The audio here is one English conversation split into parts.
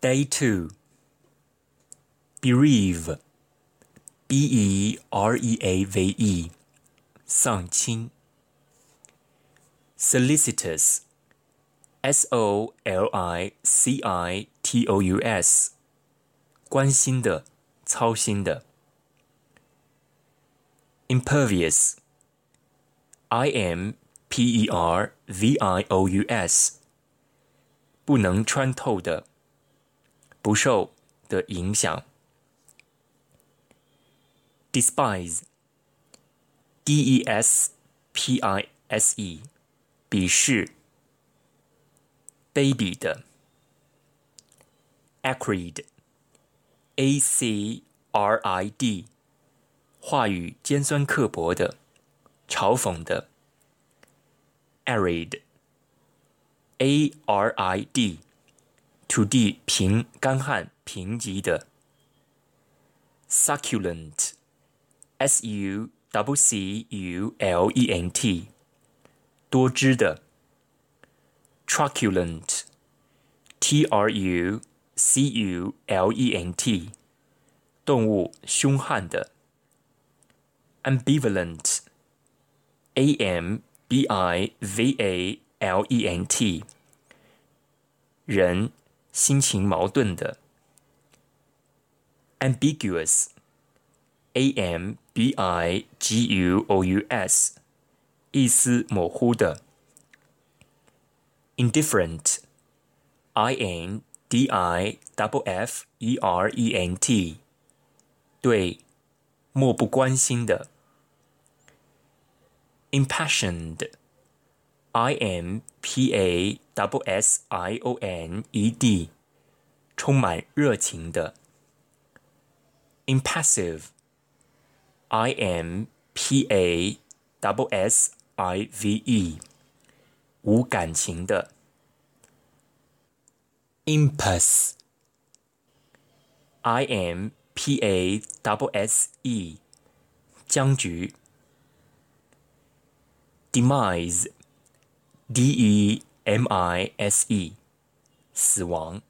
Day two. Bereave. B E R E A V E. 丧亲。Solicitous. S O L I C I T O U S. 关心的，操心的。Impervious. I M P E R V I O U S. 不能穿透的。 不受的影响。despise, d e s p i s e，鄙视、卑鄙的。acrid, a c r i d，话语尖酸刻薄的，嘲讽的。arid, a r i d。土地平干旱贫瘠的，succulent，s u w c u l e n t，多汁的，truculent，t r u c u l e n t，动物凶悍的，ambivalent，a m b i v a l e n t，人。心情矛盾的，ambiguous，a m b i g u o u s，意思模糊的，indifferent，i n d i f f e r e n t，对，漠不关心的 ，impassioned，i m p a W S I O N E D，充满热情的。Impassive，I M P A W S I V E，无感情的。Impasse，I M P A W S E，僵局。 Demise，D E。M I S E，死亡。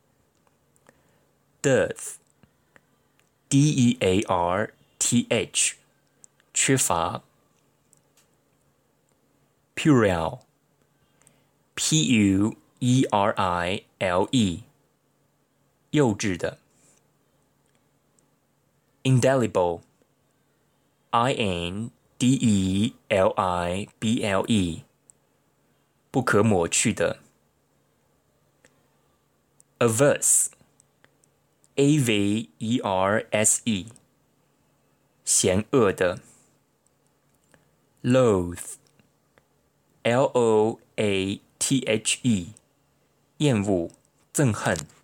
Dearth，D E A R T H，缺乏。Puerile，P U E R I L E，幼稚的。Indelible，I N D E L I B L E。 不可抹去的，averse，a v e r s e，嫌恶的，loath，l o a t h e，厌恶、憎恨。